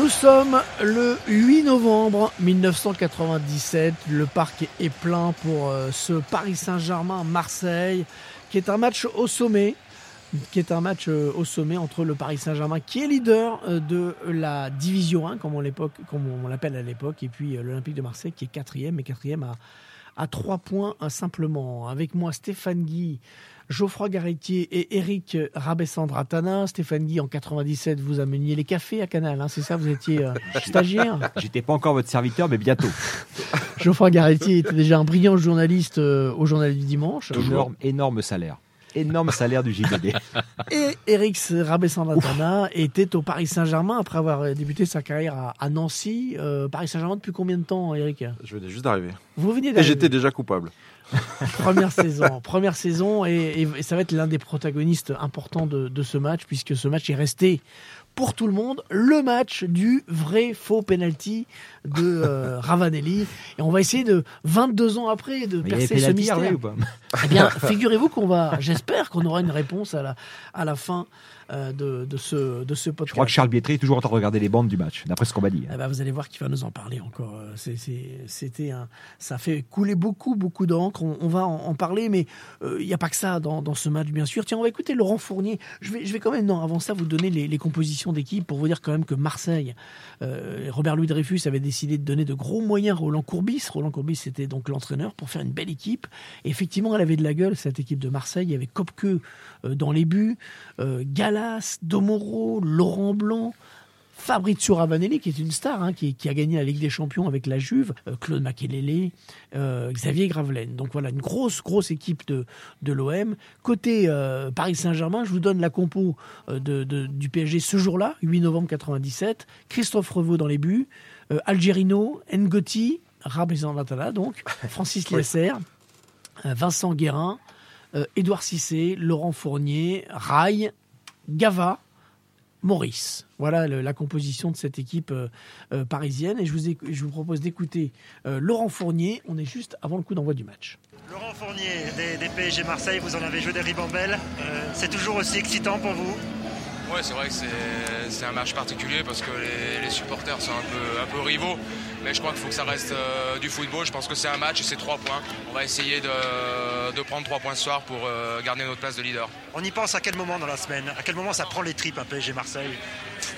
Nous sommes le 8 novembre 1997. Le parc est plein pour euh, ce Paris Saint-Germain-Marseille, qui est un match au sommet, qui est un match euh, au sommet entre le Paris Saint-Germain, qui est leader euh, de la division 1, comme on l'appelle à l'époque, et puis l'Olympique de Marseille, qui est quatrième, et quatrième à, à 3 points simplement. Avec moi, Stéphane Guy, Geoffroy Garretier et Eric Rabessandratana. Stéphane Guy, en 97, vous ameniez les cafés à Canal, hein, c'est ça Vous étiez euh, stagiaire? J'étais pas encore votre serviteur, mais bientôt. Geoffroy Garretier était déjà un brillant journaliste euh, au Journal du Dimanche. Énorme, énorme salaire. Énorme salaire du JDD. Et Eric Rabessandratana était au Paris Saint-Germain après avoir euh, débuté sa carrière à, à Nancy. Euh, Paris Saint-Germain depuis combien de temps, Eric Je venais juste d'arriver. Vous veniez Et d'arriver. j'étais déjà coupable. Première saison, première saison, et, ça va être l'un des protagonistes importants de ce match, puisque ce match est resté pour tout le monde le match du vrai faux penalty de euh, Ravanelli. Et on va essayer de 22 ans après de Mais percer ce mystère. Ou pas Eh bien, figurez-vous qu'on va, j'espère qu'on aura une réponse à la, à la fin euh, de, de ce, de ce podcast. Je crois que Charles Bietri est toujours en train de regarder les bandes du match, d'après ce qu'on m'a dit. Eh ben, vous allez voir qu'il va nous en parler encore. Euh, C'était un, ça fait couler beaucoup, beaucoup d'encre. On, on va en, en parler, mais euh, il n'y a pas que ça dans, dans ce match, bien sûr. Tiens, on va écouter Laurent Fournier. Je vais, je vais quand même, non, avant ça, vous donner les, les compositions d'équipe pour vous dire quand même que Marseille, euh, Robert Louis Dreyfus avait décidé de donner de gros moyens à Roland Courbis. Roland Courbis, c'était donc l'entraîneur pour faire une belle équipe. Et effectivement, elle avait de la gueule, cette équipe de Marseille. Il y avait Kopke euh, dans les buts, euh, Galas, Domoro, Laurent Blanc. Fabrizio Ravanelli, qui est une star, hein, qui, a gagné la Ligue des Champions avec la Juve, euh, Claude Makelele, Xavier Gravelaine. Donc voilà, une grosse, grosse équipe de, de l'OM. Côté Paris Saint-Germain, je vous donne la compo du PSG ce jour-là, 8 novembre 97. Christophe Revaux dans les buts, euh, Algerino, Ngoti, Rabezan Latala, donc, Francis Liesser, euh, Vincent Guérin, euh, Édouard Cissé, Laurent Fournier, Rai, Gava, Maurice. Voilà le- la composition de cette équipe euh, euh, parisienne. Et je vous, éc- je vous propose d'écouter euh, Laurent Fournier. On est juste avant le coup d'envoi du match. Laurent Fournier des, des PSG Marseille, vous en avez joué des ribambelles. Euh, c'est toujours aussi excitant pour vous? Ouais, c'est vrai que c'est- c'est un match particulier parce que les, les supporters sont un peu, un peu rivaux. Mais je crois qu'il faut que ça reste euh, du football. Je pense que c'est un match et c'est trois points. On va essayer de, de prendre trois points ce soir pour euh, garder notre place de leader. On y pense à quel moment dans la semaine? À quel moment ça prend les tripes un PSG Marseille?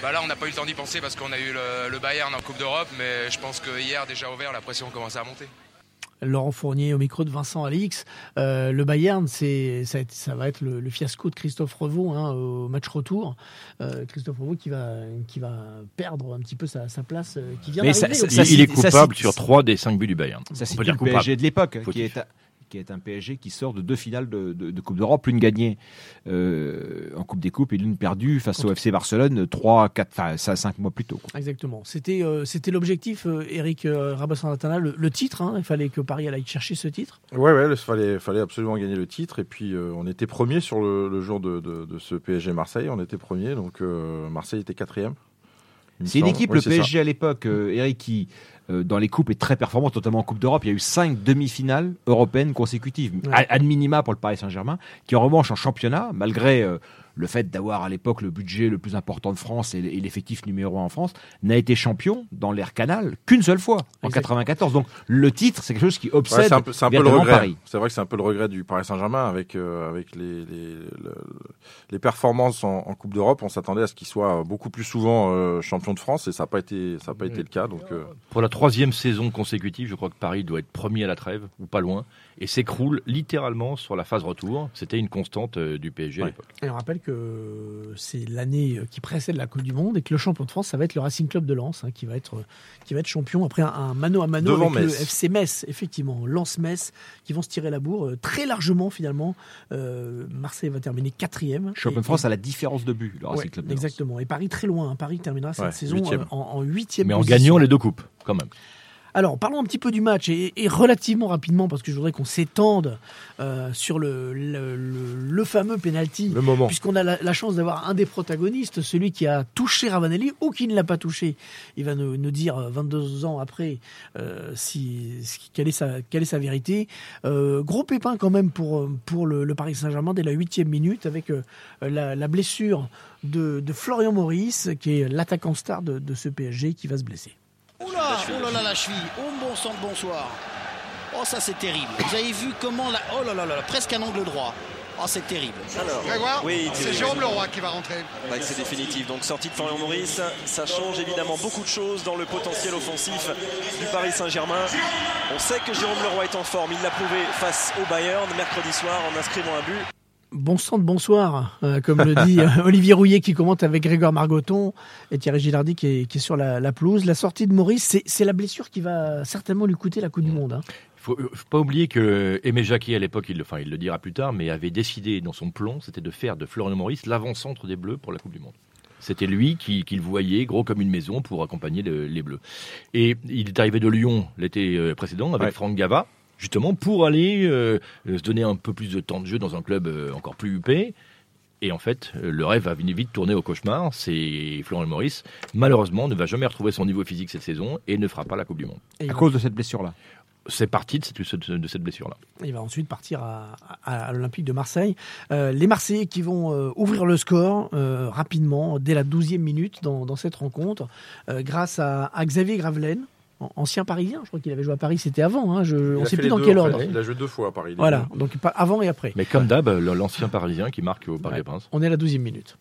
Bah là, on n'a pas eu le temps d'y penser parce qu'on a eu le, le Bayern en Coupe d'Europe. Mais je pense que hier, déjà ouvert, la pression commençait à monter. Laurent Fournier au micro de Vincent Alix. Euh, le Bayern, c'est ça, va être- ça va être le, le fiasco de Christophe Revaux hein, au match retour. Euh, Christophe Revaux qui va, qui va perdre un petit peu sa, sa place, euh, qui vient Mais ça- il, il est coupable ça- sur 3 des 5 buts du Bayern. Ça, c'est le. PSG de l'époque, qui Fautif. est, un, qui est un PSG qui sort de deux finales de, de- de Coupe d'Europe, l'une gagnée euh, en Coupe des Coupes et l'une perdue face au FC Barcelone 3, 4, enfin, ça, 5 mois plus tôt. quoi. Exactement. C'était euh, c'était l'objectif, euh, Eric euh, Rabassan-Latana, le, le titre. hein. il fallait que Paris aille chercher ce titre. Ouais, ouais, il fallait, fallait absolument gagner le titre. Et puis, euh, on était premier sur le, le jour de, de- de ce PSG Marseille. On était premier, donc euh, Marseille était quatrième. C'est une équipe, le ça. PSG à l'époque, euh, Eric, qui euh, dans les coupes est très performante, notamment en Coupe d'Europe. Il y a eu cinq demi-finales européennes consécutives, ad minima pour le Paris Saint-Germain, qui en revanche en championnat, malgré euh, le fait d'avoir à l'époque le budget le plus important de France et, et l'effectif numéro un en France, n'a été champion dans l'air canal qu'une seule fois, en Exact. 94. Donc le titre, c'est quelque chose qui Ouais, obsède c'est un peu, c'est un peu le regret. Paris. C'est vrai que c'est un peu le regret du Paris Saint-Germain avec euh, avec les les, le- les performances en, en Coupe d'Europe. On s'attendait à ce qu'il soit beaucoup plus souvent euh, champion de France et ça n'a pas été ça a pas été le cas. Donc euh, Pour la troisième saison consécutive, je crois que Paris doit être premier à la trêve, ou pas loin, et s'écroule littéralement sur la phase retour. C'était une constante euh, du PSG à l'époque. Et on rappelle que c'est l'année qui précède la Coupe du Monde et que le champion de France, ça va être le Racing Club de Lens, hein, qui, va être, qui va être champion après un, mano à mano Devant avec le. FC Metz, effectivement. Lens-Metz, qui vont se tirer la bourre euh, très largement finalement. Euh, Marseille va terminer quatrième. Champion Et- de France à la différence de but, le Racing Ouais, Club de Lens. exactement. Et Paris très loin. hein. Paris terminera cette Ouais, saison huitième. euh, en, en huitième Mais en position. gagnant les deux coupes, quand même. Alors, parlons un petit peu du match et, et relativement rapidement parce que je voudrais qu'on s'étende euh, sur le, le, le- le fameux penalty. Le moment. Puisqu'on a la, la chance d'avoir un des protagonistes, celui qui a touché Ravanelli ou qui ne l'a pas touché. Il va nous, nous dire euh, 22 ans après euh, si, si- quelle, est sa, quelle est sa vérité. Euh, gros pépin quand même pour, euh, pour le, le Paris Saint-Germain dès la huitième minute avec euh, la, la blessure de, de Florian Maurice, qui est l'attaquant star de, de ce PSG, qui va se blesser. Oula, oh là là, la cheville. Oh bon sang de bonsoir. Oh, ça c'est terrible. Vous avez vu comment la. Oh là là là, là, presque un angle droit. Oh, c'est terrible. Grégoire, Oui, c'est Jérôme. Leroy qui va rentrer. Bah, c'est définitif. Donc sortie de Florian Maurice, ça change évidemment beaucoup de choses dans le potentiel offensif du Paris Saint-Germain. On sait que Jérôme Leroy est en forme. Il l'a prouvé face au Bayern mercredi soir en inscrivant un but. Bon sang de bonsoir, euh, comme le dit euh, Olivier Rouillet qui commente avec Grégoire Margoton et Thierry Gilardi qui est, qui est sur la, la pelouse. La sortie de Maurice, c'est- la blessure qui va certainement lui coûter la Coupe du Monde. hein. Il faut, faut pas oublier que Aimé Jacquet, à l'époque, il, le- enfin, il le dira plus tard, mais avait décidé dans son plan, c'était de faire de Florian Maurice l'avant-centre des Bleus pour la Coupe du Monde. C'était lui qui, qui le voyait gros comme une maison pour accompagner le- les Bleus. Et il est arrivé de Lyon l'été euh, précédent avec Ouais. Franck Gava, justement pour aller euh, euh, se donner un peu plus de temps de jeu dans un club euh, encore plus huppé. Et en fait, le rêve va venir vite tourner au cauchemar. C'est Florian Maurice, malheureusement, ne va jamais retrouver son niveau physique cette saison et ne fera pas la Coupe du Monde. Et À cause de cette blessure-là. C'est parti de cette, de cette blessure-là. Il va ensuite partir à, à- à l'Olympique de Marseille. Euh, les Marseillais qui vont euh, ouvrir le score euh, rapidement, dès la 12e minute dans, dans cette rencontre, euh, grâce à, à Xavier Gravelaine, ancien parisien. Je crois qu'il avait joué à Paris, c'était avant. hein, je- on a ne sait plus dans deux, quel en fait. ordre. Il a joué deux fois à Paris. Voilà, donc pas avant et après. Mais comme d'hab, l'ancien parisien qui marque au Parc Ouais. des Princes. On est à la 12e minute.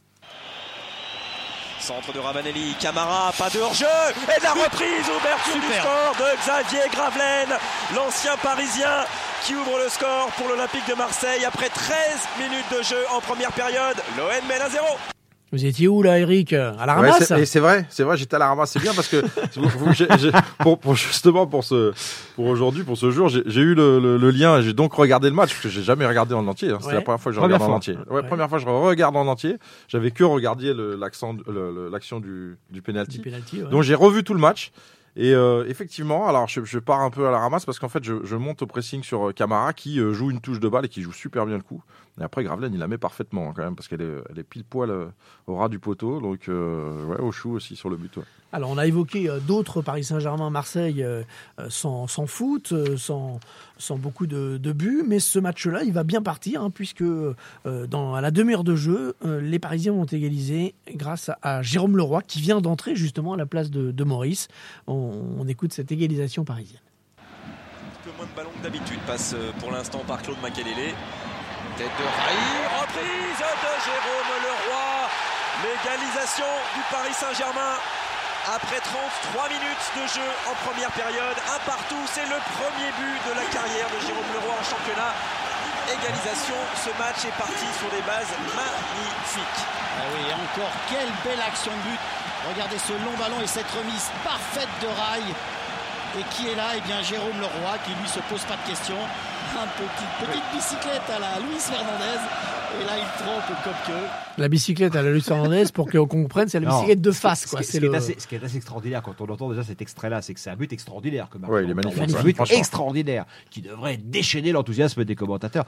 Centre de Ravanelli, Camara, pas de hors-jeu et de la reprise, ouverture du score de Xavier Gravelaine, l'ancien parisien qui ouvre le score pour l'Olympique de Marseille après 13 minutes de jeu en première période. L'OM mène à 0. Vous étiez où là, Eric? À la Ouais, ramasse? c'est- et c'est vrai, c'est vrai, j'étais à la ramasse. C'est bien parce que pour, pour- justement pour ce, pour aujourd'hui, pour ce jour, j'ai j'ai eu le, le- le lien. et J'ai donc regardé le match parce que j'ai jamais regardé en entier. hein. C'était Ouais. la première fois que je Première regarde en entier. Ouais, Ouais. première fois que je regarde en entier. J'avais que regardé l'action du, du penalty. Du penalty, ouais. Donc j'ai revu tout le match. Et euh, effectivement, alors je, pars un peu à la ramasse parce qu'en fait je, monte au pressing sur euh, Camara qui euh, joue une touche de balle et qui joue super bien le coup. Et après Gravelaine il la met parfaitement hein, quand même parce qu'elle est, pile poil au ras du poteau. Donc ouais, au chou aussi sur le but. Alors, on a évoqué d'autres Paris Saint-Germain, Marseille, sans, sans foot, sans, sans beaucoup de, de buts, mais ce match-là, il va bien partir, hein, puisque euh, dans à la demi-heure de jeu, euh, les Parisiens vont égaliser grâce à, Jérôme Leroy, qui vient d'entrer justement à la place de, Maurice. On, écoute cette égalisation parisienne. Un peu moins de ballons que d'habitude passe euh, pour l'instant par Claude Makelele. Tête de Raï, reprise de Jérôme Leroy. L'égalisation du Paris Saint-Germain après 33 minutes de jeu en première période. Un partout, c'est le premier but de la carrière de Jérôme Leroy en championnat. Égalisation, ce match est parti sur des bases magnifiques. Ah oui, encore, quelle belle action de but. Regardez ce long ballon et cette remise parfaite de rail. Et qui est là? Eh bien, Jérôme Leroy, qui lui se pose pas de questions. Un petit, petite bicyclette à la Luis Fernandez. Et là, il trompe que. La bicyclette à la Luce Fernandez, pour qu'on comprenne, c'est la Non, bicyclette de face. Ce, Quoi. qui, ce C'est qui est le- assez, ce qui est assez extraordinaire quand on entend déjà cet extrait-là, c'est que c'est un but extraordinaire. Que Ouais, il est magnifique, Un ouais, but extraordinaire qui devrait déchaîner l'enthousiasme des commentateurs.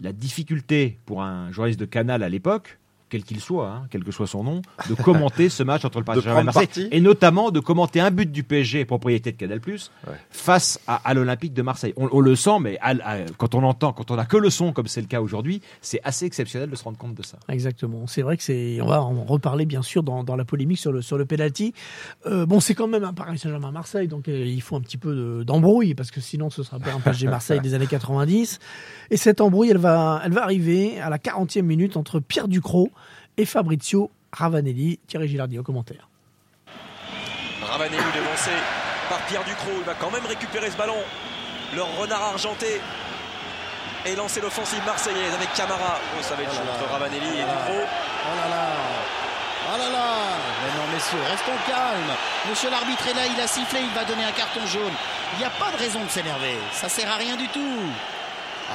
La difficulté pour un journaliste de Canal à l'époque, quel qu'il soit, hein, quel que soit son nom, de commenter ce match entre le Paris Saint-Germain et Marseille, et notamment de commenter un but du PSG, propriété de Canal+, Ouais. face à, à l'Olympique de Marseille. On, on le sent, mais à- à- quand on entend, quand on a que le son, comme c'est le cas aujourd'hui, c'est assez exceptionnel de se rendre compte de ça. Exactement. C'est vrai que c'est. On va en reparler bien sûr dans, dans la polémique sur le sur le penalty. Euh, bon, c'est quand même un Paris Saint-Germain Marseille, donc euh, il faut un petit peu de- d'embrouille parce que sinon ce sera pas un PSG Marseille des années 90. Et cette embrouille, elle va elle va arriver à la 40e minute entre Pierre Ducrot et Fabrizio Ravanelli. Thierry Gilardi au commentaire. Ravanelli devancé par Pierre Ducrot. Il va quand même récupérer ce ballon. Le renard argenté. Et lancer l'offensive marseillaise avec Camara. Oh, ça va être chaud entre Ravanelli et Ducrot. Oh là là Oh là là Mais non, messieurs, restons calmes. Monsieur l'arbitre est là, il a sifflé, il va donner un carton jaune. Il n'y a pas de raison de s'énerver. Ça sert à rien du tout.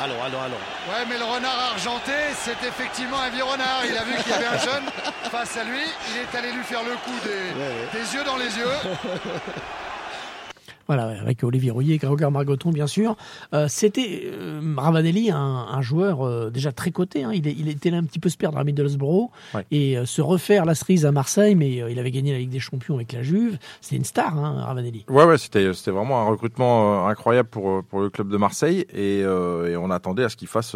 Allons, allons, allons. Ouais, mais le renard argenté, c'est effectivement un vieux renard. Il a vu qu'il y avait un jeune face à lui. Il est allé lui faire le coup des, des yeux dans les yeux. Voilà, avec Olivier Rouillet et Grégoire Margoton, bien sûr. Euh, C'était euh, Ravanelli, un, un joueur euh, déjà très coté. Hein. Il, est- il était là un petit peu se perdre à Middlesbrough Ouais. et euh, se refaire la cerise à Marseille, mais il avait gagné la Ligue des Champions avec la Juve. C'est une star, hein, Ravanelli. Ouais, ouais, c'était c'était vraiment un recrutement incroyable pour pour le club de Marseille et, et on attendait à ce qu'il fasse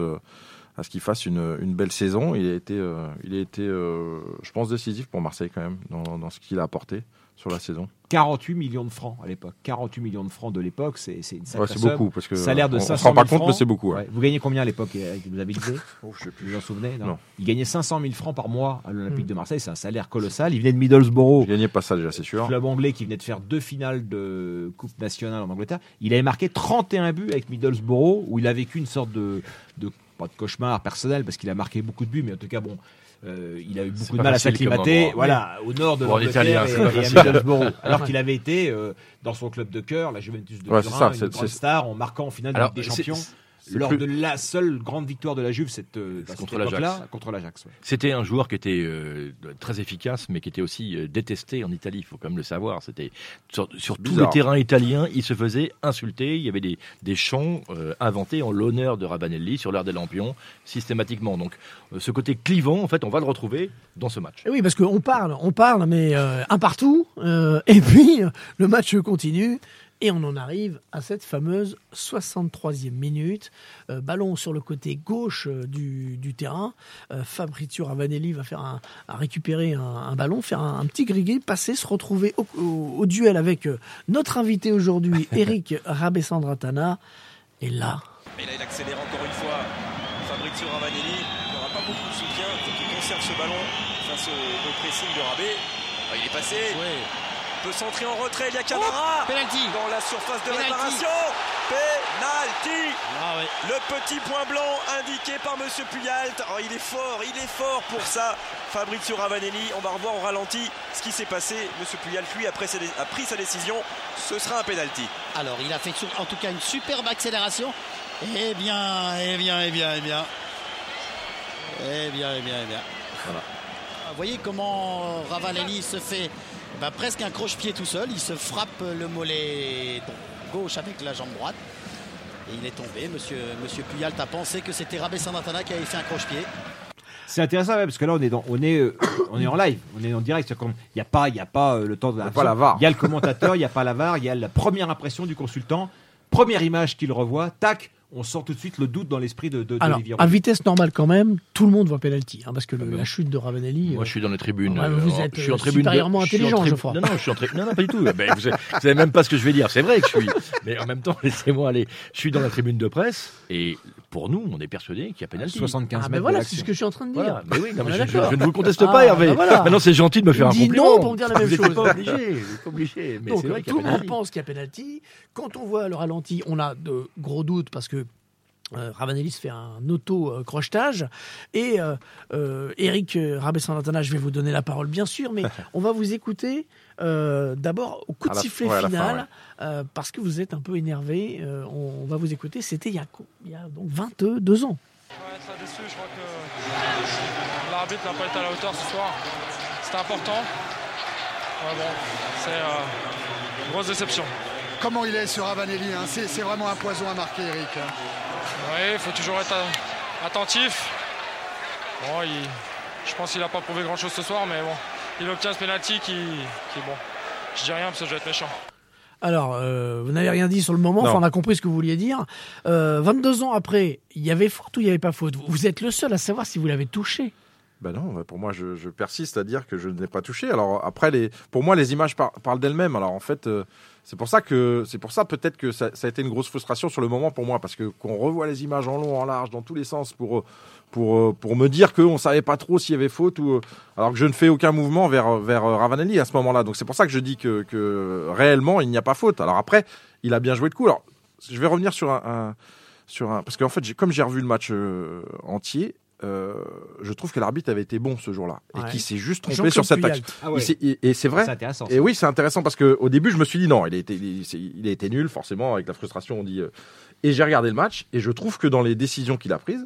à ce qu'il fasse une, une belle saison. Il a été euh, il a été euh, je pense décisif pour Marseille quand même dans, dans ce qu'il a apporté sur la saison. 48 millions de francs à l'époque. 48 millions de francs de l'époque, c'est c'est une sacrée Ouais, c'est somme. beaucoup parce que Salaire de on, on 500 se rend pas 000 compte mais francs. c'est beaucoup. ouais. Ouais. Vous gagnez combien à l'époque Eric Vous avez dit Oh, je sais plus. Vous vous en souvenez non Non. Il gagnait 500 000 francs par mois à l'Olympique de Marseille. C'est un salaire colossal. Il venait de Middlesbrough. Je gagnais pas ça déjà, c'est sûr. club anglais qui venait de faire deux finales de Coupe nationale en Angleterre. Il avait marqué 31 buts avec Middlesbrough, où il a vécu une sorte de, de pas de cauchemar personnel, parce qu'il a marqué beaucoup de buts, mais en tout cas, bon, euh, il a eu beaucoup de mal à s'acclimater voilà, au nord de l'Angleterre et, et à facile. Middlesbrough. Alors qu'il avait été euh, dans son club de cœur, la Juventus de Ouais, Turin, une grande star, en marquant en finale de Alors, Ligue des Champions. Lors plus- de la seule grande victoire de la Juve, cette, euh, contre cette l'Ajax. contre l'Ajax. ouais. C'était un joueur qui était euh, très efficace, mais qui était aussi euh, détesté en Italie. Il faut quand même le savoir. C'était sur, sur tous Bizarre. les terrains italiens, il se faisait insulter. Il y avait des, des chants euh, inventés en l'honneur de Rabanelli sur l'air des Lampions systématiquement. Donc, euh, ce côté clivant, en fait, on va le retrouver dans ce match. Et oui, parce qu'on parle, on parle, mais euh, un partout. euh, et puis, euh, le match continue. Et on en arrive à cette fameuse 63e minute. Euh, ballon sur le côté gauche euh, du, du terrain. Euh, Fabrizio Ravanelli va faire un, à récupérer un, un ballon, faire un, un petit griguet, passer, se retrouver au, au- au duel avec notre invité aujourd'hui, Eric Rabessandratana. Et là, Et là, il accélère encore une fois. Fabrizio Ravanelli il n'aura pas beaucoup de soutien. Il faut qu'il conserve ce ballon face au, au pressing de Rabé. Ah, il est passé. Il peut centrer en retrait. Il y a Camara. Penalty dans la surface de Penalty. réparation. Penalty. Ah ouais. Le petit point blanc indiqué par Monsieur Puyalt. Oh, il est fort, il est fort pour ça. Fabrizio Ravanelli, on va revoir au ralenti ce qui s'est passé. Monsieur Puyalt, lui, après, a pris sa décision. Ce sera un penalty. Alors, il a fait en tout cas une superbe accélération. Eh bien, eh bien, eh bien, eh bien. Eh bien, eh bien, eh bien. Vous voyez comment Ravanelli se fait bah, presque un croche-pied tout seul. Il se frappe le mollet gauche avec la jambe droite. Et il est tombé. Monsieur, Monsieur Puyalt a pensé que c'était Rabé Santana qui avait fait un croche-pied. C'est intéressant ouais, parce que là on est dans, on est, euh, on est en live, on est en direct. c'est comme- Il n'y a pas, il y a pas euh, le temps de y a pas la VAR. Il y a le commentateur, il n'y a pas la VAR, il y a la première impression du consultant, première image qu'il revoit, tac, on sent tout de suite le doute dans l'esprit de, de, alors, à vitesse normale quand même, tout le monde voit penalty. hein, parce que le- Ah la chute de Ravanelli. Moi, euh, je suis dans les tribunes. Ouais, euh, vous en- êtes, je suis en euh, tribune de- supérieurement en intelligent, je crois. Non, non, je suis en tri- non, non, pas du tout. Ben, vous, savez, vous savez même pas ce que je vais dire. C'est vrai que je suis. Mais en même temps, laissez-moi aller. Je suis dans la tribune de presse et pour nous, on est persuadé qu'il y a pénalty. 75 Ah mètres ben de voilà, c'est ce que je suis en train de dire. Voilà. Mais oui, non, On mais est je, je- d'accord. je ne vous conteste Ah, pas, Hervé. ben voilà. Maintenant, c'est gentil de me faire un Dis compliment. non pour me dire la même vous chose. n'êtes pas obligé. Vous pas obligé. Mais Donc, c'est vrai tout le monde pense qu'il y a penalty. Quand on voit le ralenti, on a de gros doutes parce que euh, Ravanelli se fait un auto-crochetage. Et euh, euh, Eric Rabessandratana, je vais vous donner la parole bien sûr, mais on va vous écouter euh, d'abord au coup de la- sifflet ouais, fin, final ouais. euh, parce que vous êtes un peu énervé. Euh, on, on va vous écouter. C'était il y a, co- il y a donc 22 ans. Ouais, ça déçu, je crois que l'arbitre n'a pas été à la hauteur ce soir. C'était important. Ouais, bon, c'est euh, une grosse déception. Comment il est sur Ravanelli hein? C'est c'est vraiment un poison à marquer, Eric. hein. Oui, il faut toujours être euh, attentif. Bon, il- je pense qu'il n'a pas prouvé grand-chose ce soir, mais bon, il obtient ce penalty qui, qui bon, je dis rien parce que je vais être méchant. Alors, euh, vous n'avez rien dit sur le moment, enfin, on a compris ce que vous vouliez dire. Euh, 22 ans après, il y avait faute ou il n'y avait pas faute? Vous êtes le seul à savoir si vous l'avez touché. Ben non, pour moi, je, je, persiste à dire que je n'ai pas touché. Alors après, les, pour moi, les images par, parlent d'elles-mêmes. Alors en fait, euh, c'est pour ça que c'est pour ça peut-être que ça, ça, a été une grosse frustration sur le moment pour moi, parce que qu'on revoit les images en long, en large, dans tous les sens, pour pour pour me dire qu'on savait pas trop s'il y avait faute ou alors que je ne fais aucun mouvement vers vers Ravanelli à ce moment-là. Donc c'est pour ça que je dis que, que réellement il n'y a pas faute. Alors après, il a bien joué le coup. Alors je vais revenir sur un, sur un parce qu'en fait, comme j'ai revu le match euh, entier, euh, je trouve que l'arbitre avait été bon ce jour-là et qui s'est juste trompé sur cette action. Ah ouais. et, et c'est vrai. intéressant. Et oui, c'est intéressant parce que au début, je me suis dit non, il a été, il, il a été nul forcément avec la frustration. On dit. Euh, et j'ai regardé le match et je trouve que dans les décisions qu'il a prises,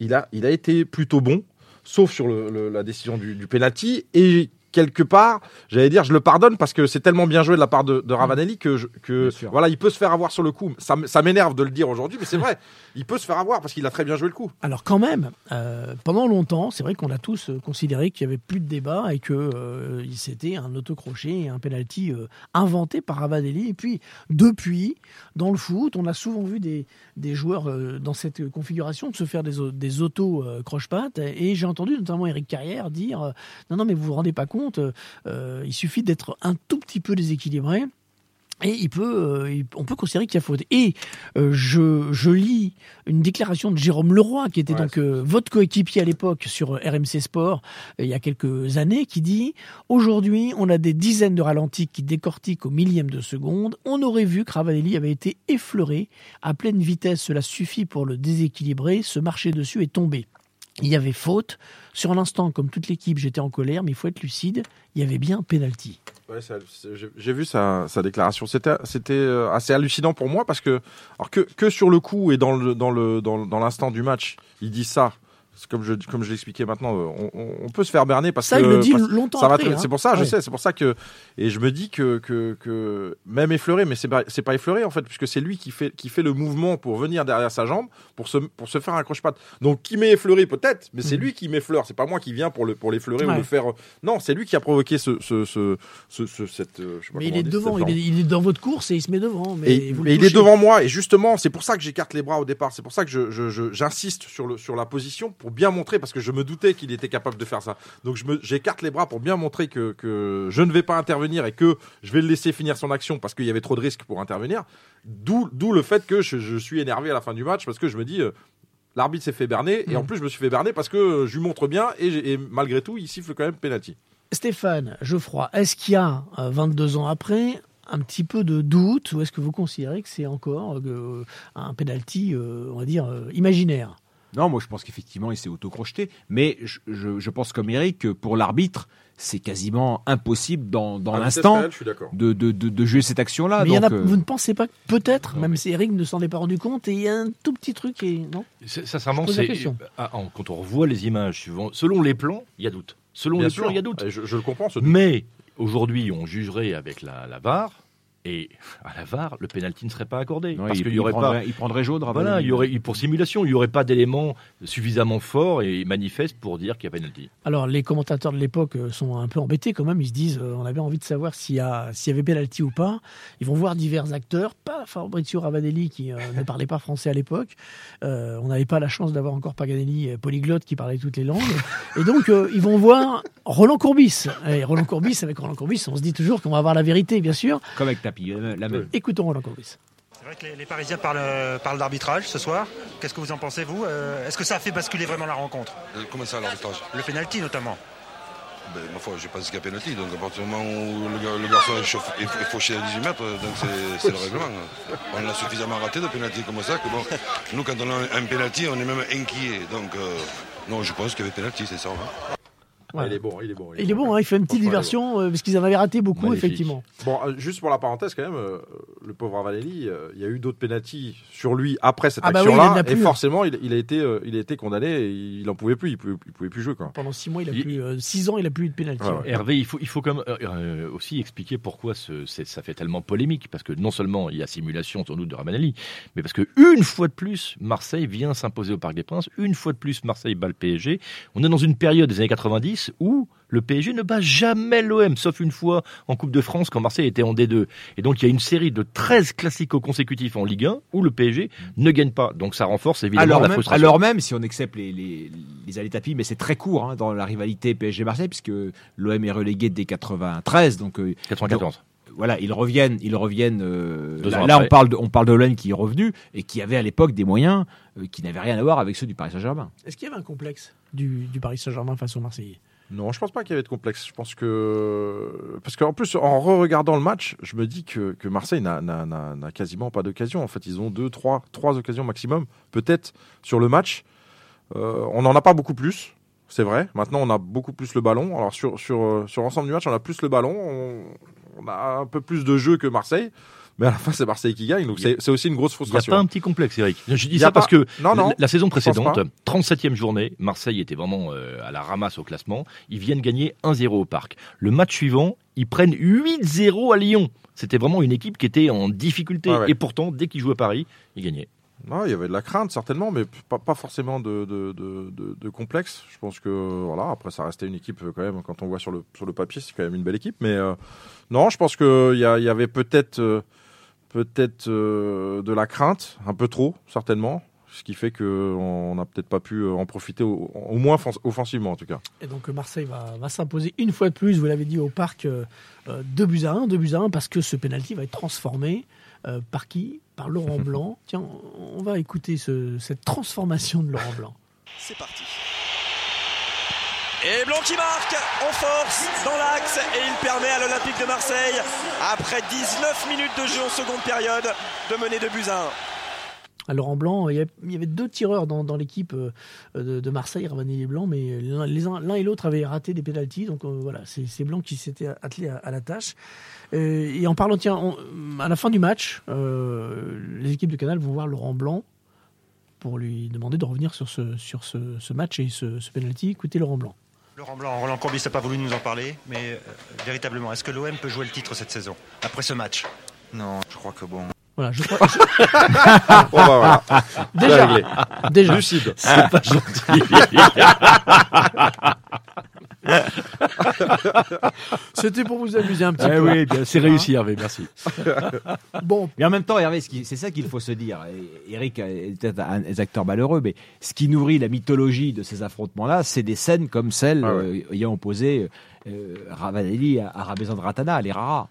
il a, il a été plutôt bon, sauf sur le, le, la décision du, du penalty et quelque part, j'allais dire, je le pardonne parce que c'est tellement bien joué de la part de, de Ravanelli que, je, que voilà, il peut se faire avoir sur le coup. Ça, ça m'énerve de le dire aujourd'hui, mais c'est vrai, il peut se faire avoir parce qu'il a très bien joué le coup. Alors quand même, euh, pendant longtemps, c'est vrai qu'on a tous considéré qu'il y avait plus de débat et que euh, c'était un autocrochet et un penalty euh, inventé par Ravanelli. Et puis depuis, dans le foot, on a souvent vu des, des joueurs euh, dans cette configuration de se faire des, des auto croche-pattes. Et j'ai entendu notamment Eric Carrière dire euh, non non mais vous vous rendez pas compte euh, il suffit d'être un tout petit peu déséquilibré. Et il peut, euh, on peut considérer qu'il y a faute. Et euh, je, je, lis une déclaration de Jérôme Leroy, qui était ouais, donc euh, votre coéquipier à l'époque sur RMC Sport il y a quelques années, qui dit aujourd'hui on a des dizaines de ralentis qui décortiquent au millième de seconde. On aurait vu que Ravanelli avait été effleuré à pleine vitesse. Cela suffit pour le déséquilibrer. Ce marché dessus est tombé. Il y avait faute. Sur un instant, comme toute l'équipe, j'étais en colère, mais il faut être lucide, il y avait bien penalty. J'ai vu sa, déclaration. C'était c'était assez hallucinant pour moi parce que alors que, que sur le coup et dans le dans le dans, dans l'instant du match, il dit ça. Comme je comme je l'expliquais maintenant, on, on, peut se faire berner parce ça, que il le dit longtemps ça après, hein. C'est pour ça, je ouais. sais, c'est pour ça que et je me dis que que, que même effleuré, mais c'est pas c'est pas effleuré en fait puisque c'est lui qui fait qui fait le mouvement pour venir derrière sa jambe pour se pour se faire un croche-patte. Donc qui m'est effleuré peut-être, mais c'est Mhm. lui qui m'effleure. C'est pas moi qui viens pour le pour l'effleurer Ouais. ou le faire. Non, c'est lui qui a provoqué ce ce ce, ce, ce- cette. euh, je sais pas Mais il est dit, devant, il est, il est dans votre course et il se met devant. Mais, et, vous le mais il est devant moi et justement c'est pour ça que j'écarte les bras au départ c'est pour ça que je, je- je- j'insiste sur, le, sur la position pour bien montrer parce que je me doutais qu'il était capable de faire ça. Donc j'écarte les bras pour bien montrer que, que je ne vais pas intervenir et que je vais le laisser finir son action parce qu'il y avait trop de risques pour intervenir. D'où, le fait que je, je suis énervé à la fin du match parce que je me dis euh, l'arbitre s'est fait berner et en plus je me suis fait berner parce que euh, je lui montre bien et, malgré tout il siffle quand même penalty. Stéphane Geoffroy, est-ce qu'il y a, euh, 22 ans après, un petit peu de doute ou est-ce que vous considérez que c'est encore euh, un penalty, euh, on va dire, euh, imaginaire? Non, moi je pense qu'effectivement il s'est auto-crocheté, mais je, je, je pense comme Eric que pour l'arbitre, c'est quasiment impossible dans, dans vitesse l'instant de, de, de, de jouer cette action-là. Mais il y en a, donc, euh, vous ne pensez pas que peut-être, même si Eric ne s'en est pas rendu compte, et il y a un tout petit truc et non? C'est- Sincèrement, c'est question. ah, en- quand on revoit les images suivant, selon les plans, il y a doute. Selon Bien les plans, il y a doute. Je, je le comprends ce doute. Mais aujourd'hui, on jugerait avec la, la VAR. Et à la VAR, le pénalty ne serait pas accordé. non, parce il, qu'il y aurait prendrait, pas. il prendrait jaune. Voilà, Ravanelli. il y aurait, pour simulation, il n'y aurait pas d'éléments suffisamment forts et manifestes pour dire qu'il y a pénalty. Alors les commentateurs de l'époque euh, sont un peu embêtés quand même, ils se disent euh, on avait envie de savoir s'il y, a- s'il y avait penalty ou pas. Ils vont voir divers acteurs, pas Fabrizio Ravanelli qui euh, ne parlait pas français à l'époque. Euh, on n'avait pas la chance d'avoir encore Paganelli polyglotte qui parlait toutes les langues. Et donc euh, ils vont voir Roland Courbis. Et Roland Courbis, avec Roland Courbis, on se dit toujours qu'on va avoir la vérité, bien sûr. Comme avec Tapi, la la même. Écoutons Roland Courbis. C'est vrai que les, les Parisiens parlent, euh, parlent d'arbitrage ce soir. Qu'est-ce que vous en pensez, vous Euh, Est-ce que ça a fait basculer vraiment la rencontre? Euh, Comment ça, l'arbitrage? Le penalty notamment. ben, Ma foi, je pense qu'il y a pénalty. Donc, à partir du moment où le, gar- le garçon est, chauffe- est, est fauché à 18 mètres, donc c'est c'est le règlement. On a suffisamment raté de pénalty comme ça que bon, nous, quand on a un pénalty, on est même inquiet. Donc, euh, non, je pense qu'il y avait pénalty, c'est ça. hein. Voilà. il est bon il est bon Il est bon, hein, il fait une petite diversion euh, parce qu'ils en avaient raté beaucoup, Magnifique. effectivement. Bon, euh, juste pour la parenthèse, quand même, euh, le pauvre Ravanelli, euh, il y a eu d'autres pénalties sur lui après cette Ah bah action-là, et plus. forcément, il, il a été, euh, il a été condamné, et il en pouvait plus, il pouvait, il pouvait plus jouer, quoi. Pendant six mois, il a Il- plus, euh, six ans, il a plus eu de pénalty. Ouais, ouais. Hervé, il faut, il faut quand même euh, euh, aussi expliquer pourquoi ce- c'est- ça fait tellement polémique. Parce que non seulement il y a simulation sans doute de Ramanelli, mais parce que une fois de plus, Marseille vient s'imposer au Parc des Princes. Une fois de plus, Marseille bat le PSG. On est dans une période des années 90 où le PSG ne bat jamais l'OM, sauf une fois en Coupe de France quand Marseille était en D2. Et donc il y a une série de 13 classicos consécutifs en Ligue 1 où le PSG ne gagne pas. Donc ça renforce évidemment alors la même, frustration. alors même, si on accepte les, les, les allées tapis, mais c'est très court hein, dans la rivalité PSG-Marseille, puisque l'OM est relégué dès 93. Donc, euh, 94. donc, voilà, ils reviennent, ils reviennent. euh, là, on parle de, on parle de l'OM qui est revenu et qui avait à l'époque des moyens euh, qui n'avaient rien à voir avec ceux du Paris Saint-Germain. Est-ce qu'il y avait un complexe du, du Paris Saint-Germain face aux Marseillais? Non, je pense pas qu'il y avait de complexe. Je pense que. Parce qu'en plus, en re-regardant le match, je me dis que, Marseille n'a- quasiment pas d'occasion. En fait, ils ont deux, trois, trois occasions maximum, peut-être, sur le match. Euh, on n'en a pas beaucoup plus, c'est vrai. Maintenant, on a beaucoup plus le ballon. Alors, sur, euh, l'ensemble du match, on a plus le ballon. On, on a un peu plus de jeu que Marseille. Mais à la fin, c'est Marseille qui gagne. Donc, c'est aussi une grosse Il n'y a frustration. pas un petit complexe, Eric. Je dis ça parce que Non, non, la, la saison précédente, pas. 37e journée, Marseille était vraiment euh, à la ramasse au classement. Ils viennent gagner 1-0 au parc. Le match suivant, ils prennent 8-0 à Lyon. C'était vraiment une équipe qui était en difficulté. Ouais. Et pourtant, dès qu'ils jouaient à Paris, ils gagnaient. Non, il y avait de la crainte certainement, mais pas, pas forcément de, de, de, de- de complexe. Je pense que voilà, après ça restait une équipe euh, quand même. Quand on voit sur le sur le papier, c'est quand même une belle équipe. Mais euh, non, je pense que il y, avait peut-être euh, peut-être euh, de la crainte, un peu trop certainement, ce qui fait que on n'a peut-être pas pu euh, en profiter au, au moins offens- offensivement en tout cas. Et donc euh, Marseille va, va s'imposer une fois de plus, vous l'avez dit au parc, euh, euh, 2 buts à 1, 2 buts à 1, parce que ce penalty va être transformé euh, par qui? Par Laurent Blanc. Tiens, on va écouter ce- cette transformation de Laurent Blanc. C'est parti. Et Blanc qui marque en force dans l'axe et il permet à l'Olympique de Marseille, après 19 minutes de jeu en seconde période, de mener 2 buts à 1. À Laurent Blanc, il y avait, deux tireurs dans, l'équipe euh, de, de Marseille, Ravanelli et Blanc, mais l'un et l'autre avaient raté des pénalties. Donc euh, voilà, c'est Blanc qui s'était attelé à, la tâche. Euh, et en parlant, tiens, à la fin du match, les équipes de Canal vont voir Laurent Blanc pour lui demander de revenir sur ce match et ce, ce penalty. Écoutez Laurent Blanc. Laurent Blanc, Roland Courbis n'a pas voulu nous en parler, mais euh, véritablement, est-ce que l'OM peut jouer le titre cette saison, après ce match? Non, je crois que bon. Voilà, je crois. Bon, bah, voilà. Déjà. Lucide. C'est pas gentil. C'était pour vous amuser un petit Eh peu. oui, bien, c'est réussi, Hervé, merci. Bon, Mais en même temps, Hervé, c'est ça qu'il faut se dire. Eric est peut-être un des acteurs malheureux, mais ce qui nourrit la mythologie de ces affrontements-là, c'est des scènes comme celle Ah ouais. euh, ayant opposé euh, Ravanelli à, à Rabezan de Ratana, les Rara.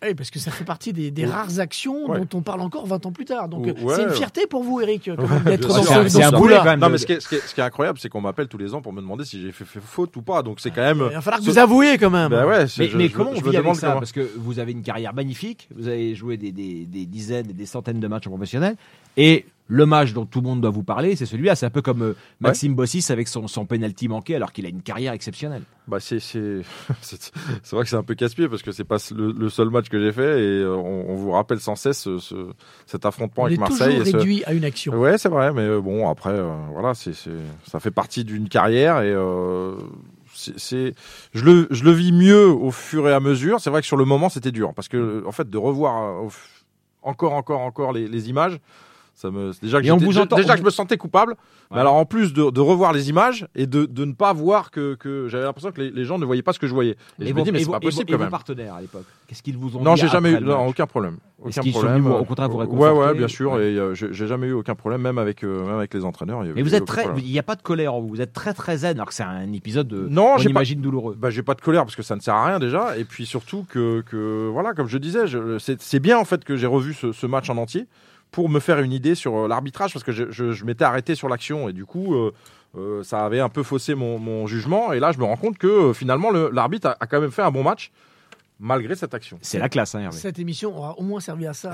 Oui, parce que ça fait partie des, des rares actions Ouais. dont on parle encore 20 ans plus tard. Donc Ouais, euh, c'est une fierté pour vous, Eric, d'être bien dans ce, C'est- un quand même. Non, mais ce qui est, ce qui est- ce qui est incroyable, c'est qu'on m'appelle tous les ans pour me demander si j'ai fait, fait faute ou pas. Donc c'est quand même. Il va falloir que vous avouiez quand même. Ouais, c'est- Mais, je- mais je- comment je on vit avec ça comment- Parce que vous avez une carrière magnifique, vous avez joué des, des- des dizaines et des centaines de matchs en professionnel, et le match dont tout le monde doit vous parler, c'est celui-là. C'est un peu comme euh, Maxime Bossis avec son, son penalty manqué, alors qu'il a une carrière exceptionnelle. Bah c'est c'est c'est c'est vrai que c'est un peu casse-pied parce que c'est pas le, le seul match que j'ai fait et euh, on, on vous rappelle sans cesse ce, ce- cet affrontement On avec est Marseille. toujours et ce- réduit à une action. Ouais, c'est vrai, mais euh, bon après euh, voilà, c'est c'est ça fait partie d'une carrière et euh, c'est c'est- je le je le vis mieux au fur et à mesure. C'est vrai que sur le moment c'était dur parce que en fait de revoir euh, encore encore encore les, les images. Ça me, déjà que, Et on j'étais- vous entend- déjà que je me sentais coupable, mais alors en plus de, de revoir les images et de, de ne pas voir que, que j'avais l'impression que les, les gens ne voyaient pas ce que je voyais. Et, je me vos- dis mais c'est pas et possible et quand vos même. partenaires à l'époque Qu'est-ce qu'ils vous ont Non, dit j'ai jamais eu non, match? aucun problème. Est-ce Aucun qu'ils sont problème. venus, au contraire, vous Ouais, réconforter ouais, bien sûr. Ouais. Et euh, j'ai jamais eu aucun problème, même avec, euh, même avec les entraîneurs. Mais vous êtes très, il n'y a pas de colère en vous. Vous êtes très très zen, alors que c'est un épisode de, Non, on j'ai pas- imagine douloureux. Bah, j'ai pas de colère parce que ça ne sert à rien déjà. Et puis surtout que, que voilà, comme je disais, je- c'est c'est bien en fait que j'ai revu ce match en entier pour me faire une idée sur euh, l'arbitrage parce que je, je- m'étais arrêté sur l'action et du coup. euh, euh, ça avait un peu faussé mon, jugement et là je me rends compte que finalement le- l'arbitre a quand même fait un bon match malgré cette action. C'est la classe, hein, Hervé. Cette émission aura au moins servi à ça,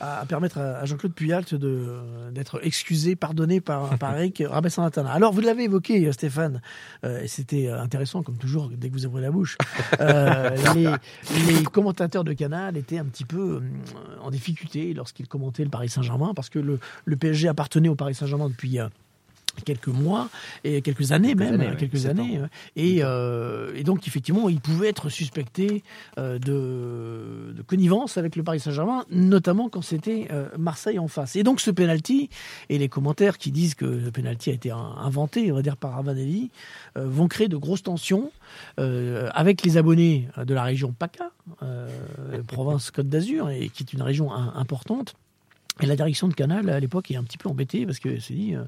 à, à permettre à, à Jean-Claude Puyalt de- d'être excusé, pardonné par, par Eric Rabessan-Atana. Alors, vous l'avez évoqué, Stéphane, euh, et c'était intéressant, comme toujours, dès que vous ouvrez la bouche. Euh, les, les commentateurs de Canal étaient un petit peu euh, en difficulté lorsqu'ils commentaient le Paris Saint-Germain, parce que le, le PSG appartenait au Paris Saint-Germain depuis. euh, quelques mois et quelques années même, années, ouais, quelques années. Et, euh, et donc effectivement, il pouvait être suspecté euh, de, de connivence avec le Paris Saint-Germain, notamment quand c'était euh, Marseille en face. Et donc ce penalty et les commentaires qui disent que le penalty a été in- inventé, on va dire par Ravanelli, euh, vont créer de grosses tensions euh, avec les abonnés de la région PACA, euh, province Côte d'Azur, et qui est une région importante. Et la direction de Canal, à l'époque, est un petit peu embêtée parce que s'est dit, euh,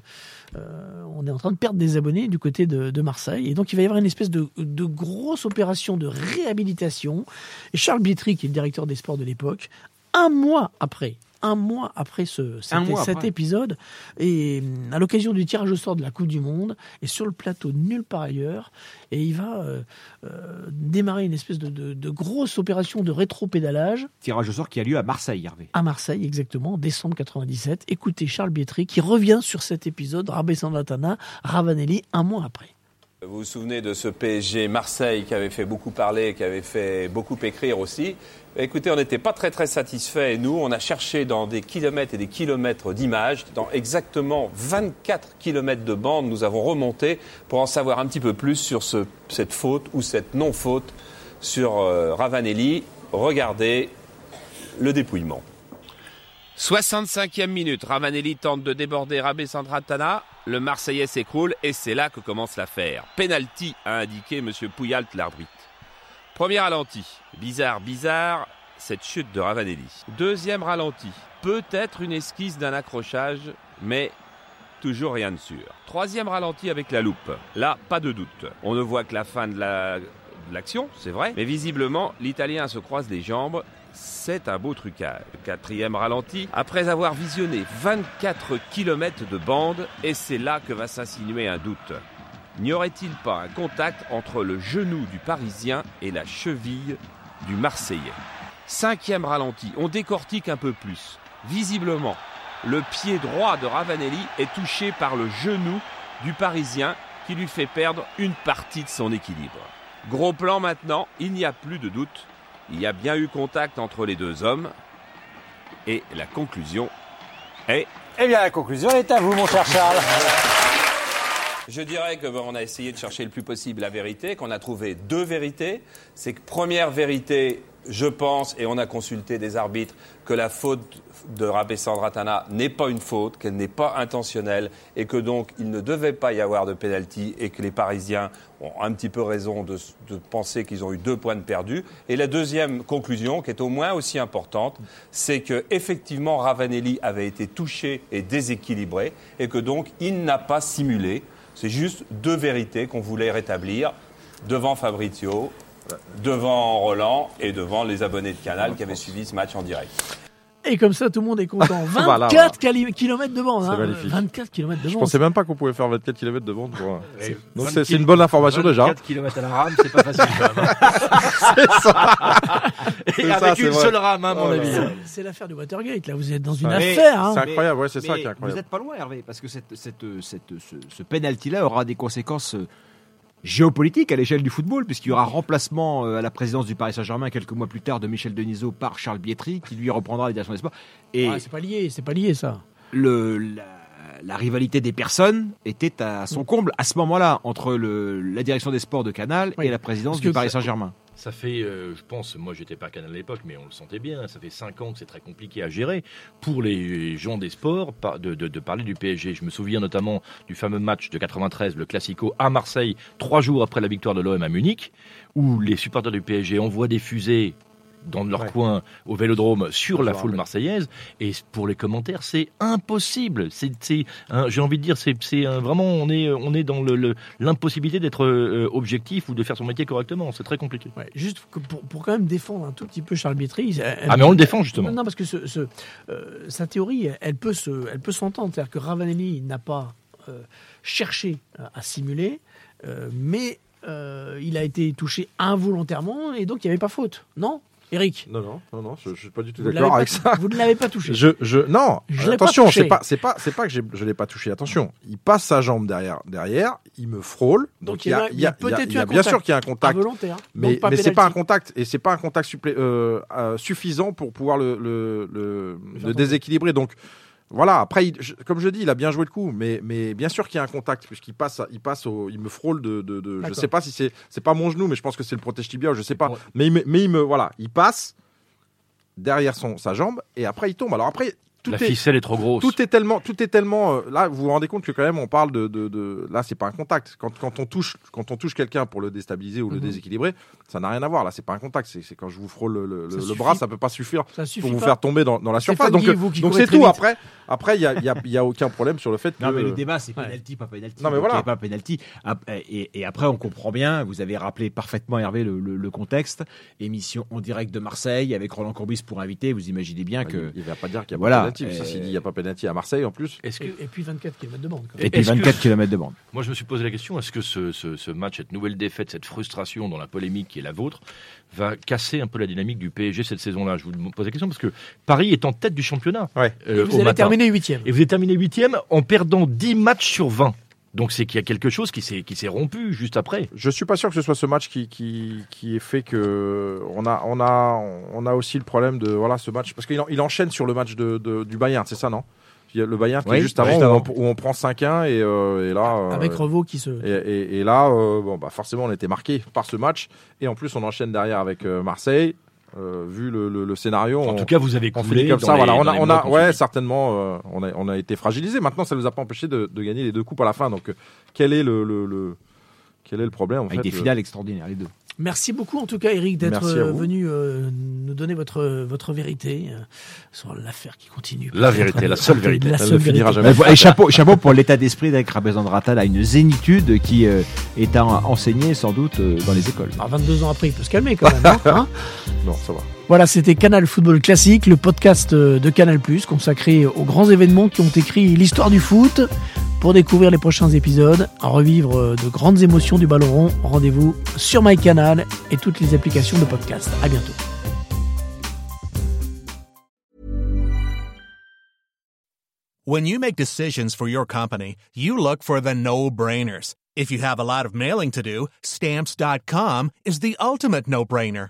euh, on est en train de perdre des abonnés du côté de, Marseille. Et donc, il va y avoir une espèce de, de grosse opération de réhabilitation. Et Charles Bietri, qui est le directeur des sports de l'époque, un mois après, un mois après ce, cet, Un mois cet après. épisode, et hum, à l'occasion du tirage au sort de la Coupe du Monde, est sur le plateau nulle part ailleurs, et il va euh, euh, démarrer une espèce de, de- de grosse opération de rétro-pédalage Tirage au sort qui a lieu à Marseille, Hervé. à Marseille, exactement, en décembre 97. Écoutez Charles Bietri qui revient sur cet épisode, Rabé Sandratana, Ravanelli, un mois après. Vous vous souvenez de ce PSG Marseille qui avait fait beaucoup parler, qui avait fait beaucoup écrire aussi. Écoutez, on n'était pas très très satisfaits et nous, on a cherché dans des kilomètres et des kilomètres d'images, dans exactement 24 kilomètres de bande, nous avons remonté pour en savoir un petit peu plus sur ce- cette faute ou cette non-faute sur euh, Ravanelli. Regardez le dépouillement. 65e minute, Ravanelli tente de déborder Rabé Sandratana. Le Marseillais s'écroule et c'est là que commence l'affaire. Penalty, a indiqué M. Pouyalt, l'arbitre. Premier ralenti. Bizarre, bizarre, cette chute de Ravanelli. Deuxième ralenti. Peut-être une esquisse d'un accrochage, mais toujours rien de sûr. Troisième ralenti avec la loupe. Là, pas de doute. On ne voit que la fin de la- de l'action, c'est vrai, mais visiblement, l'Italien se croise les jambes. C'est un beau trucage. Quatrième ralenti, après avoir visionné 24 km de bande, et c'est là que va s'insinuer un doute. N'y aurait-il pas un contact entre le genou du Parisien et la cheville du Marseillais? Cinquième ralenti, on décortique un peu plus. Visiblement, le pied droit de Ravanelli est touché par le genou du Parisien qui lui fait perdre une partie de son équilibre. Gros plan maintenant, il n'y a plus de doute. Il y a bien eu contact entre les deux hommes. Et la conclusion est... Eh bien, la conclusion est à vous, mon cher Charles. Je dirais que on a essayé de chercher le plus possible la vérité, qu'on a trouvé deux vérités. C'est que première vérité, je pense, et on a consulté des arbitres, que la faute de Rabé Sandratana n'est pas une faute, qu'elle n'est pas intentionnelle, et que donc il ne devait pas y avoir de pénalty, et que les Parisiens ont un petit peu raison de, de penser qu'ils ont eu deux points de perdus. Et la deuxième conclusion, qui est au moins aussi importante, c'est que effectivement Ravanelli avait été touché et déséquilibré, et que donc il n'a pas simulé. C'est juste deux vérités qu'on voulait rétablir devant Fabrizio, devant Roland et devant les abonnés de Canal qui avaient suivi ce match en direct. Et comme ça, tout le monde est content. 24 Voilà, voilà. km de bande. C'est hein. magnifique. 24 km de Je bande. pensais même pas qu'on pouvait faire 24 km de bande. Pour... Donc 20 c'est une bonne information déjà. 24 km à la rame, c'est pas facile quand même. c'est ça. Et avec ça, une vrai. seule rame, hein, à mon Oh avis. C'est l'affaire du Watergate. Là, vous êtes dans une Mais- affaire. hein. C'est incroyable, ouais, c'est ça qui est incroyable. Vous n'êtes pas loin, Hervé, parce que cette, cette, cette- ce, ce penalty-là aura des conséquences géopolitiques à l'échelle du football, puisqu'il y aura remplacement euh, à la présidence du Paris Saint-Germain quelques mois plus tard de Michel Denisot par Charles Bietri, qui lui reprendra la direction des sports. Et Ah, c'est pas lié, c'est pas lié ça. le, la, la rivalité des personnes était à son comble à ce moment-là entre le, la direction des sports de Canal Oui. et la présidence Parce du Paris Saint-Germain. Ça fait, euh, je pense, moi j'étais pas à Canal à l'époque, mais on le sentait bien, ça fait 5 ans que c'est très compliqué à gérer pour les gens des sports de parler du PSG. Je me souviens notamment du fameux match de 93, le Classico à Marseille, trois jours après la victoire de l'OM à Munich, où les supporters du PSG envoient des fusées dans leur Ouais. coin au Vélodrome sur la foule marseillaise et pour les commentaires c'est impossible c'est j'ai envie de dire c'est vraiment on est on est dans le- le- l'impossibilité d'être euh, objectif ou de faire son métier correctement c'est très compliqué Ouais, juste pour, pour quand même défendre un tout petit peu Charles Bietri. Ah, mais on le défend, justement. Non, parce que ce, ce, euh, sa théorie, elle peut se, elle peut s'entendre. C'est-à-dire que Ravanelli n'a pas euh, cherché à, à simuler, mais il a été touché involontairement et donc il n'y avait pas faute. Non, Eric. Non, non, non, non, je, je suis pas du tout d'accord avec ça. Vous ne l'avez pas touché. Je, je, non, Je attention, c'est pas, c'est pas, c'est pas que je l'ai pas touché. Attention, il passe sa jambe derrière, derrière, il me frôle. Donc, il y a, il y a, il y a- il y a bien sûr qu'il y a un contact, Involontaire. mais, mais c'est pas un contact et c'est pas un contact supplé- euh, euh, suffisant pour pouvoir le, le, le, Le déséquilibrer. Donc Voilà, après, il- je- comme je dis, il a bien joué le coup, mais, mais bien sûr qu'il y a un contact, puisqu'il passe, il passe au, il me frôle de, de, de- je sais pas si c'est, c'est pas mon genou, mais je pense que c'est le protège tibia, je sais pas, mais il me, mais il me, voilà, il passe derrière son, sa jambe, et après il tombe. Alors après, tout La est, ficelle est trop grosse. tout est tellement, tout est tellement. euh, là, vous vous rendez compte que quand même, on parle de, de, de- là, c'est pas un contact. Quand, quand on touche, quand on touche quelqu'un pour le déstabiliser ou le Mhm. déséquilibrer, ça n'a rien à voir. Là, c'est pas un contact. C'est c'est quand je vous frôle le, le- Ça le bras, ça peut pas suffire Ça suffit pour vous pas. faire tomber dans, dans la surface. Donc, donc c'est tout. vite. Après, après, il y a, il y a- il y a aucun problème sur le fait que. Non, mais le débat, c'est penalty, pas penalty. Non, mais voilà. pas penalty. Et, et après, on comprend bien. Vous avez rappelé parfaitement, Hervé, le, le- le contexte. Émission en direct de Marseille avec Roland Courbis pour inviter. Vous imaginez bien que. Bah, Il va pas dire qu'il y a Voilà, penalty. euh, S'il il n'y a pas penalty à Marseille en plus. Est-ce que Et, et puis 24 km de bande. quand même. Et puis Est-ce que- 24 km de bande. Moi, je me suis posé la question est-ce que ce, ce- ce match, cette nouvelle défaite, cette frustration dans la polémique qui est la vôtre, va casser un peu la dynamique du PSG cette saison-là? Je vous pose la question parce que Paris est en tête du championnat. Ouais. euh, Et vous au matin. terminer huitième. Et vous avez terminé huitième en perdant 10 matchs sur 20. Donc c'est qu'il y a quelque chose qui s'est qui s'est rompu juste après. Je suis pas sûr que ce soit ce match qui qui, qui ait fait que on a on a on a aussi le problème de voilà ce match parce qu'il en- il enchaîne sur le match de, de- du Bayern, c'est ça non? Il y a Le Bayern qui Oui, est juste avant, juste où, avant. On, où on prend 5-1 et, euh, et là euh, Avec Revaux qui se. et, et- et là euh, bon bah forcément on était marqué par ce match et en plus on enchaîne derrière avec euh, Marseille. Euh, vu le, le- le scénario, En on, tout cas, vous avez on coulé finit comme ça. les- Voilà, on a, on ouais, certainement, euh, on a, on a été fragilisé. Maintenant, ça nous a pas empêché de, de gagner les deux coupes à la fin. Donc, euh, quel est le, le, le- quel est le problème en Avec fait, des finales extraordinaires, les deux. Merci beaucoup en tout cas Eric d'être venu euh, nous donner votre votre vérité euh, sur l'affaire qui continue. La vérité, la seule vérité. La seule ne finira vérité. jamais. Et chapeau, chapeau pour l'état d'esprit d'Eric Rabezandrattal à une zénitude qui euh, est à enseigner sans doute euh, dans les écoles. À 22 ans après, il peut se calmer quand même. hein, Non, ça va. Voilà, c'était Canal Football Classique, le podcast de Canal+, consacré aux grands événements qui ont écrit l'histoire du foot. Pour découvrir les prochains épisodes, revivre euh, de grandes émotions du ballon rond, rendez-vous sur MyCanal et toutes les applications de podcast. À bientôt. When you make decisions for your company, you look for the no-brainers. If you have a lot of mailing to do, stamps.com is the ultimate no-brainer.